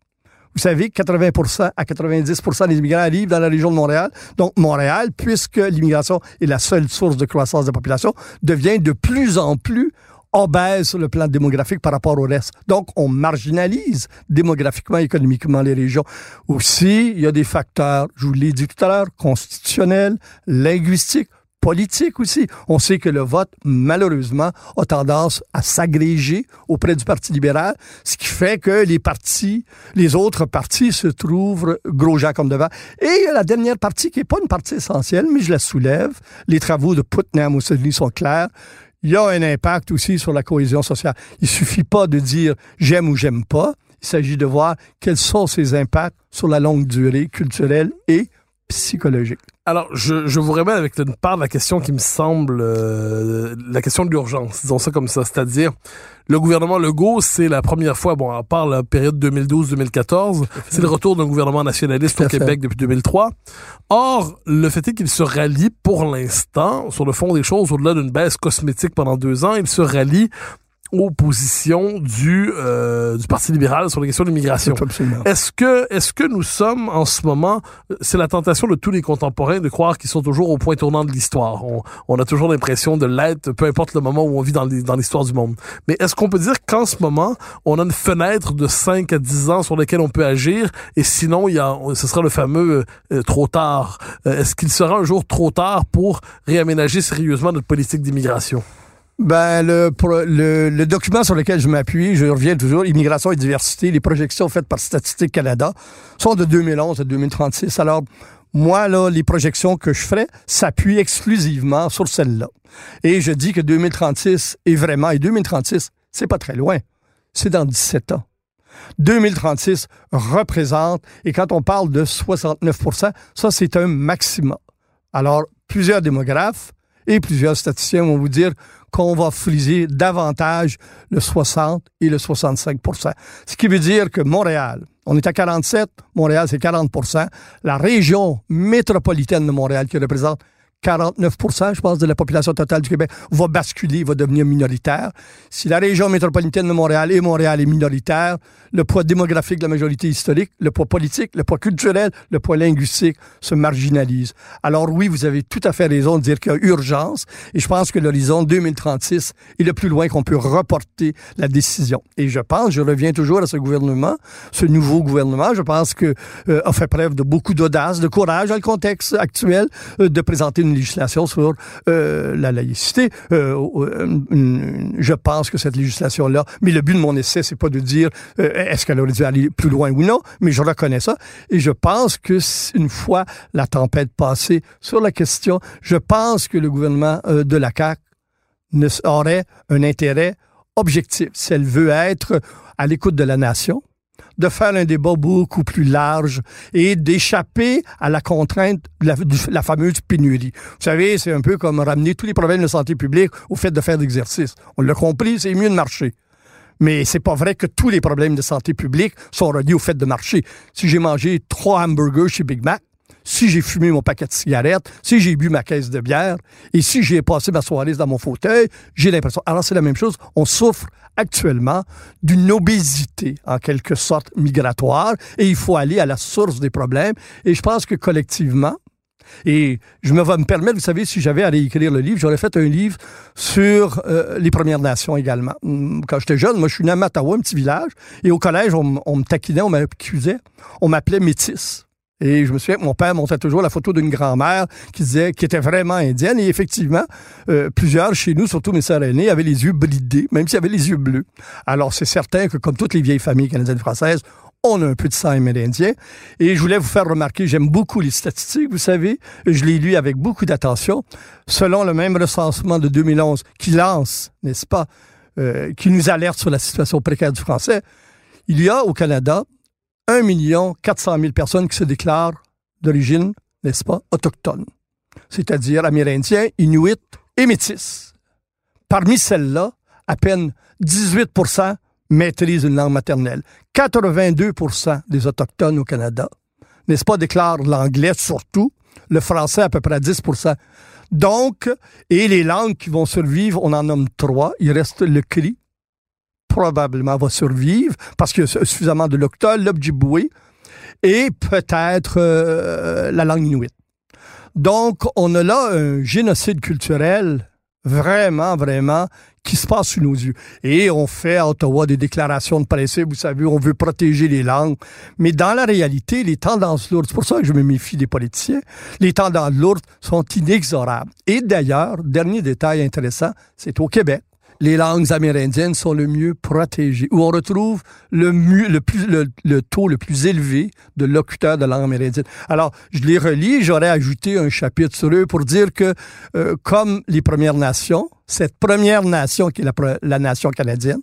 C: Vous savez, 80 à 90 des immigrants arrivent dans la région de Montréal. Donc, Montréal, puisque l'immigration est la seule source de croissance de la population, devient de plus en plus obèse sur le plan démographique par rapport au reste. Donc, on marginalise démographiquement, économiquement les régions. Aussi, il y a des facteurs, je vous l'ai dit tout à l'heure, constitutionnels, linguistiques, politique aussi. On sait que le vote, malheureusement, a tendance à s'agréger auprès du Parti libéral, ce qui fait que les partis, les autres partis se trouvent gros gens comme devant. Et la dernière partie, qui n'est pas une partie essentielle, mais je la soulève, les travaux de Putnam Mussolini sont clairs, il y a un impact aussi sur la cohésion sociale. Il suffit pas de dire j'aime ou j'aime pas. Il s'agit de voir quels sont ces impacts sur la longue durée culturelle et psychologique.
B: Alors, je, je vous remets avec une part de la question qui me semble euh, la question de l'urgence, disons ça comme ça, c'est-à-dire le gouvernement Legault, c'est la première fois, bon, à part la période 2012-2014, c'est le retour d'un gouvernement nationaliste au Québec depuis 2003. Or, le fait est qu'il se rallie pour l'instant, sur le fond des choses, au-delà d'une baisse cosmétique pendant deux ans, il se rallie aux positions du, euh, du Parti libéral sur les questions d'immigration. Est-ce que, est-ce que nous sommes en ce moment, c'est la tentation de tous les contemporains de croire qu'ils sont toujours au point tournant de l'histoire. On, on, a toujours l'impression de l'être, peu importe le moment où on vit dans l'histoire du monde. Mais est-ce qu'on peut dire qu'en ce moment, on a une fenêtre de 5 à 10 ans sur lesquelles on peut agir? Et sinon, il y a, ce sera le fameux euh, trop tard. Euh, est-ce qu'il sera un jour trop tard pour réaménager sérieusement notre politique d'immigration?
C: Ben, le, le, le, document sur lequel je m'appuie, je reviens toujours, Immigration et diversité, les projections faites par Statistique Canada sont de 2011 à 2036. Alors, moi, là, les projections que je ferai s'appuient exclusivement sur celles-là. Et je dis que 2036 est vraiment, et 2036, c'est pas très loin. C'est dans 17 ans. 2036 représente, et quand on parle de 69% ça, c'est un maximum. Alors, plusieurs démographes et plusieurs statisticiens vont vous dire qu'on va friser davantage le 60 et le 65% Ce qui veut dire que Montréal, on est à 47, Montréal c'est 40% La région métropolitaine de Montréal qui représente 49 je pense, de la population totale du Québec va basculer, va devenir minoritaire. Si la région métropolitaine de Montréal et Montréal est minoritaire, le poids démographique de la majorité historique, le poids politique, le poids culturel, le poids linguistique se marginalise. Alors oui, vous avez tout à fait raison de dire qu'il y a urgence et je pense que l'horizon 2036 est le plus loin qu'on peut reporter la décision. Et je pense, je reviens toujours à ce gouvernement, ce nouveau gouvernement, je pense que euh, a fait preuve de beaucoup d'audace, de courage dans le contexte actuel euh, de présenter une législation sur euh, la laïcité. Euh, euh, je pense que cette législation-là, mais le but de mon essai, c'est pas de dire est-ce qu'elle aurait dû aller plus loin ou non, mais je reconnais ça. Et je pense que une fois la tempête passée sur la question, je pense que le gouvernement de la CAQ aurait un intérêt objectif. Si elle veut être à l'écoute de la nation, de faire un débat beaucoup plus large et d'échapper à la contrainte de la, fameuse pénurie. Vous savez, c'est un peu comme ramener tous les problèmes de santé publique au fait de faire de l'exercice. On l'a compris, c'est mieux de marcher. Mais c'est pas vrai que tous les problèmes de santé publique sont reliés au fait de marcher. Si j'ai mangé trois hamburgers chez Big Mac, si j'ai fumé mon paquet de cigarettes, si j'ai bu ma caisse de bière et si j'ai passé ma soirée dans mon fauteuil, j'ai l'impression. Alors c'est la même chose. On souffre actuellement d'une obésité, en quelque sorte, migratoire et il faut aller à la source des problèmes. Et je pense que collectivement, et je me vais me permettre, vous savez, si j'avais à réécrire le livre, j'aurais fait un livre sur euh, les Premières Nations également. Hum, quand j'étais jeune, moi, je suis né à Matawa, un petit village, et au collège, on, on me taquinait, on m'accusait, on m'appelait métisse. Et je me souviens que mon père montrait toujours la photo d'une grand-mère qui disait qui était vraiment indienne. Et effectivement, euh, plusieurs chez nous, surtout mes sœurs aînées, avaient les yeux bridés, même s'ils avaient les yeux bleus. Alors c'est certain que comme toutes les vieilles familles canadiennes françaises, on a un peu de sang amérindien. Et je voulais vous faire remarquer, j'aime beaucoup les statistiques, vous savez. Je l'ai lu avec beaucoup d'attention. Selon le même recensement de 2011 qui lance, n'est-ce pas, euh, qui nous alerte sur la situation précaire du français, il y a au Canada 1 million 400 000 personnes qui se déclarent d'origine, n'est-ce pas, autochtone, c'est-à-dire amérindiens, inuits et métis. Parmi celles-là, à peine 18% maîtrisent une langue maternelle. 82% des Autochtones au Canada, n'est-ce pas, déclarent l'anglais surtout, le français à peu près 10% Donc, et les langues qui vont survivre, on en nomme trois. Il reste le cri, probablement va survivre parce qu'il y a suffisamment de l'octol, l'objiboué et peut-être euh, la langue inuit. Donc, on a là un génocide culturel vraiment, vraiment qui se passe sous nos yeux. Et on fait à Ottawa des déclarations de principe, vous savez, on veut protéger les langues. Mais dans la réalité, les tendances lourdes, c'est pour ça que je me méfie des politiciens, les tendances lourdes sont inexorables. Et d'ailleurs, dernier détail intéressant, c'est au Québec les langues amérindiennes sont le mieux protégées, où on retrouve le, taux le plus élevé de locuteurs de langue amérindienne. Alors, je les relis, j'aurais ajouté un chapitre sur eux pour dire que, euh, comme les Premières Nations, cette première nation qui est la nation canadienne,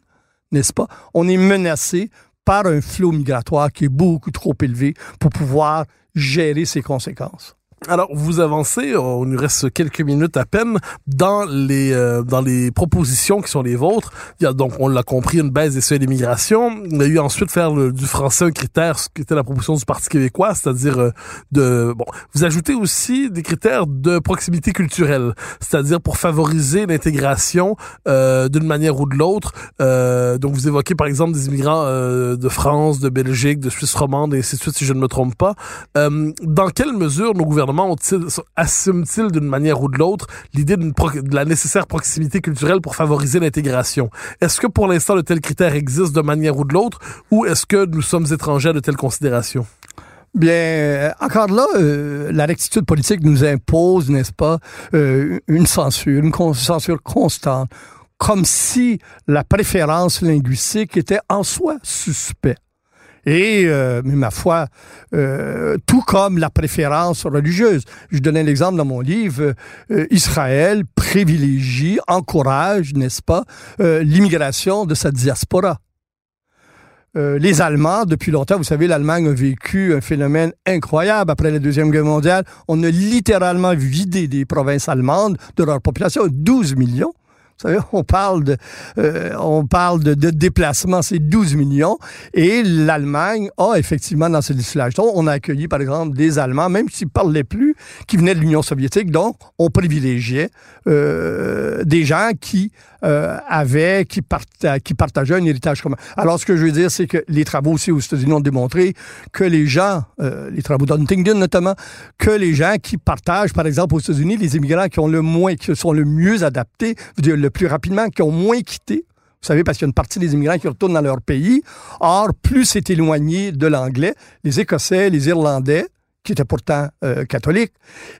C: n'est-ce pas, on est menacé par un flot migratoire qui est beaucoup trop élevé pour pouvoir gérer ses conséquences.
B: Alors, vous avancez, on nous reste quelques minutes à peine, dans les euh, dans les propositions qui sont les vôtres. Il y a donc, on l'a compris, une baisse des seuils d'immigration. Il y a eu ensuite faire du français un critère, ce qui était la proposition du Parti québécois, c'est-à-dire euh, de... Bon, vous ajoutez aussi des critères de proximité culturelle, c'est-à-dire pour favoriser l'intégration euh, d'une manière ou de l'autre. donc, vous évoquez par exemple des immigrants de France, de Belgique, de Suisse romande, et ainsi de suite, si je ne me trompe pas. dans quelle mesure nos gouvernements assume-t-il d'une manière ou de l'autre l'idée de la nécessaire proximité culturelle pour favoriser l'intégration? Est-ce que pour l'instant de tels critères existent de manière ou de l'autre ou est-ce que nous sommes étrangers à de telles considérations?
C: Bien, euh, encore là, euh, la rectitude politique nous impose, n'est-ce pas, euh, une censure, une censure constante, comme si la préférence linguistique était en soi suspect. Et, euh, ma foi, euh, tout comme la préférence religieuse. Je donnais l'exemple dans mon livre, euh, Israël privilégie, encourage, n'est-ce pas, l'immigration de sa diaspora. les Allemands, depuis longtemps, vous savez, l'Allemagne a vécu un phénomène incroyable après la Deuxième Guerre mondiale. On a littéralement vidé des provinces allemandes de leur population, 12 millions. On parle de, euh, déplacement, c'est 12 millions. Et l'Allemagne a effectivement dans ce législation, on a accueilli par exemple des Allemands, même s'ils ne parlaient plus, qui venaient de l'Union soviétique. Donc, on privilégiait euh, des gens qui euh, avaient, qui, qui partageaient un héritage commun. Alors, ce que je veux dire, c'est que les travaux aussi aux États-Unis ont démontré que les gens, euh, les travaux d'Huntington notamment, que les gens qui partagent, par exemple, aux États-Unis, les immigrants qui ont le moins, qui sont le mieux adaptés, le plus rapidement, qui ont moins quitté, vous savez, parce qu'il y a une partie des immigrants qui retournent dans leur pays. Or, plus c'est éloigné de l'anglais, les Écossais, les Irlandais, qui était pourtant euh, catholique.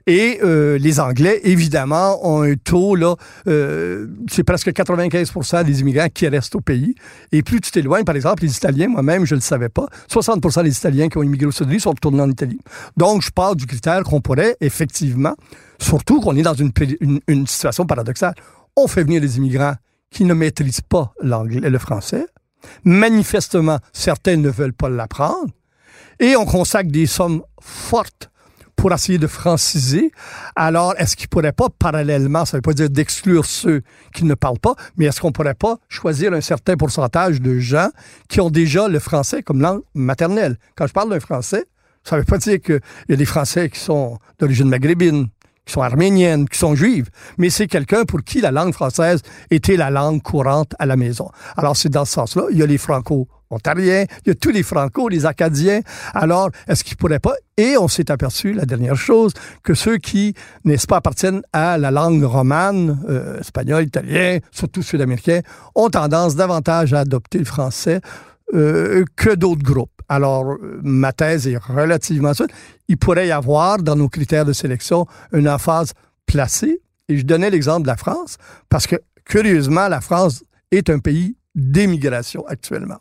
C: Et euh, les Anglais, évidemment, ont un taux, là, euh, c'est presque 95 des immigrants qui restent au pays. Et plus tu t'éloignes, par exemple, les Italiens, moi-même, je ne le savais pas, 60 des Italiens qui ont immigré aux États-Unis sont retournés en Italie. Donc, je parle du critère qu'on pourrait, effectivement, surtout qu'on est dans une, une, situation paradoxale. On fait venir des immigrants qui ne maîtrisent pas l'anglais, le français. Manifestement, certains ne veulent pas l'apprendre. Et on consacre des sommes fortes pour essayer de franciser. Alors, est-ce qu'il ne pourrait pas, parallèlement, ça ne veut pas dire d'exclure ceux qui ne parlent pas, mais est-ce qu'on ne pourrait pas choisir un certain pourcentage de gens qui ont déjà le français comme langue maternelle? Quand je parle d'un français, ça ne veut pas dire qu'il y a des Français qui sont d'origine maghrébine, qui sont arméniennes, qui sont juives, mais c'est quelqu'un pour qui la langue française était la langue courante à la maison. Alors, c'est dans ce sens-là. Il y a les franco ontariens, il y a tous les franco, les acadiens. Alors, est-ce qu'ils pourraient pas... Et on s'est aperçu, la dernière chose, que ceux qui, n'est-ce pas, appartiennent à la langue romane, euh, espagnol, italien, surtout sud-américain, ont tendance davantage à adopter le français euh, que d'autres groupes. Alors, ma thèse est relativement simple. Il pourrait y avoir, dans nos critères de sélection, une emphase placée. Et je donnais l'exemple de la France, parce que, curieusement, la France est un pays d'émigration actuellement.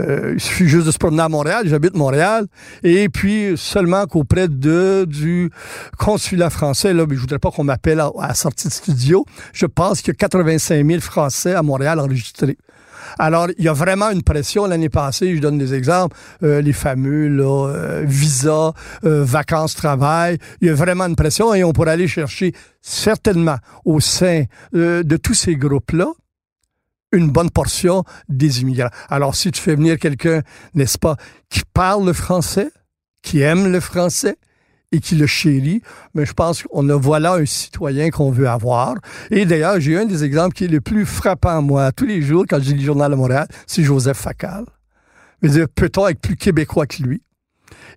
C: Euh, il suffit juste de se promener à Montréal, j'habite Montréal, et puis seulement qu'auprès de du consulat français, là, mais je voudrais pas qu'on m'appelle à, à, sortie de studio, je pense qu'il y a 85 000 Français à Montréal enregistrés. Alors, il y a vraiment une pression. L'année passée, je donne des exemples, euh, les fameux là, euh, visas, euh, vacances, travail. Il y a vraiment une pression et on pourrait aller chercher certainement au sein de tous ces groupes-là une bonne portion des immigrants. Alors, si tu fais venir quelqu'un, n'est-ce pas, qui parle le français, qui aime le français, et qui le chérit, mais je pense qu'on a voilà un citoyen qu'on veut avoir. Et d'ailleurs, j'ai un des exemples qui est le plus frappant, moi, tous les jours, quand je le Journal de Montréal, c'est Joseph Facal. Mais peut-on être plus québécois que lui?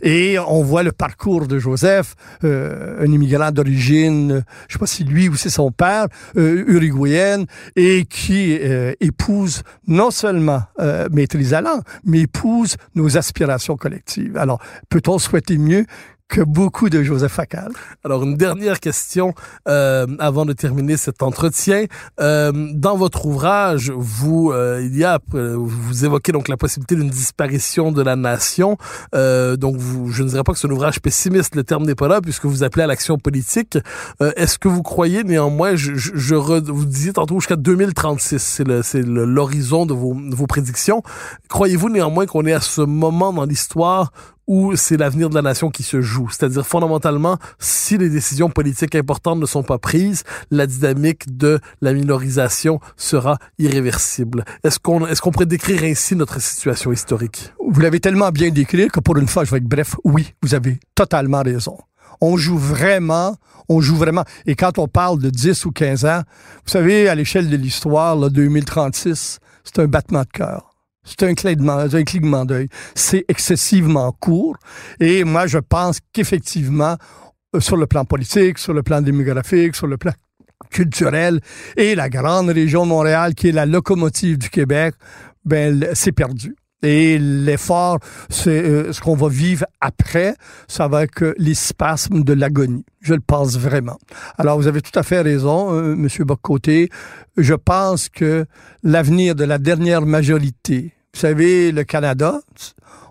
C: Et on voit le parcours de Joseph, euh, un immigrant d'origine, je sais pas si lui ou c'est son père, euh, uruguayenne, et qui euh, épouse non seulement euh, maîtrise la langue, mais épouse nos aspirations collectives. Alors, peut-on souhaiter mieux que beaucoup de Joseph Facal.
B: Alors, une dernière question euh, avant de terminer cet entretien. Euh, dans votre ouvrage, vous, euh, il y a, euh, vous évoquez donc la possibilité d'une disparition de la nation. Euh, donc, vous, je ne dirais pas que c'est un ouvrage pessimiste, le terme n'est pas là, puisque vous appelez à l'action politique. Est-ce que vous croyez néanmoins, je, je, je vous disiez tantôt jusqu'à 2036, c'est c'est l'horizon de vos, de vos prédictions. Croyez-vous néanmoins qu'on est à ce moment dans l'histoire où c'est l'avenir de la nation qui se joue. C'est-à-dire, fondamentalement, si les décisions politiques importantes ne sont pas prises, la dynamique de la minorisation sera irréversible. Est-ce qu'on est-ce qu'on pourrait décrire ainsi notre situation historique?
C: Vous l'avez tellement bien décrit que pour une fois, je vais être bref. Oui, vous avez totalement raison. On joue vraiment, on joue vraiment. Et quand on parle de 10 ou 15 ans, vous savez, à l'échelle de l'histoire, 2036, c'est un battement de cœur. C'est un clignement d'œil. C'est excessivement court. Et moi, je pense qu'effectivement, euh, sur le plan politique, sur le plan démographique, sur le plan culturel, et la grande région Montréal, qui est la locomotive du Québec, ben, c'est perdu. Et l'effort, c'est euh, ce qu'on va vivre après, ça va être les spasmes de l'agonie. Je le pense vraiment. Alors, vous avez tout à fait raison, euh, Monsieur Boccoté. Je pense que l'avenir de la dernière majorité, vous savez, le Canada,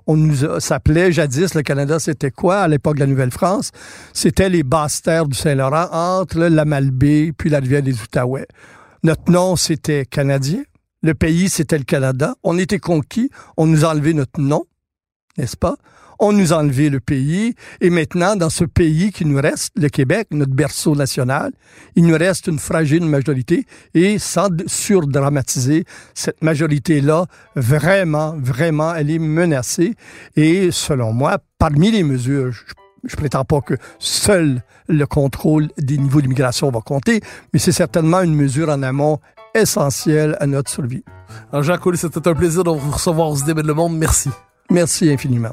C: on nous s'appelait jadis, le Canada, c'était quoi à l'époque de la Nouvelle-France? C'était les basses terres du Saint-Laurent entre la Malbaie puis la rivière des Outaouais. Notre nom, c'était Canadien. Le pays, c'était le Canada. On était conquis. On nous a enlevé notre nom, n'est-ce pas? On nous a enlevé le pays. Et maintenant, dans ce pays qui nous reste, le Québec, notre berceau national, il nous reste une fragile majorité. Et sans surdramatiser, cette majorité-là, vraiment, vraiment, elle est menacée. Et selon moi, parmi les mesures, je, prétends pas que seul le contrôle des niveaux d'immigration va compter, mais c'est certainement une mesure en amont essentiel à notre survie.
B: Alors Jacques c'était un plaisir de vous recevoir au débat Le Monde. Merci.
C: Merci infiniment.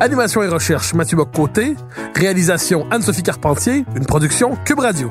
B: Animation et recherche Mathieu Bock-Côté. Réalisation Anne-Sophie Carpentier. Une production Cube Radio.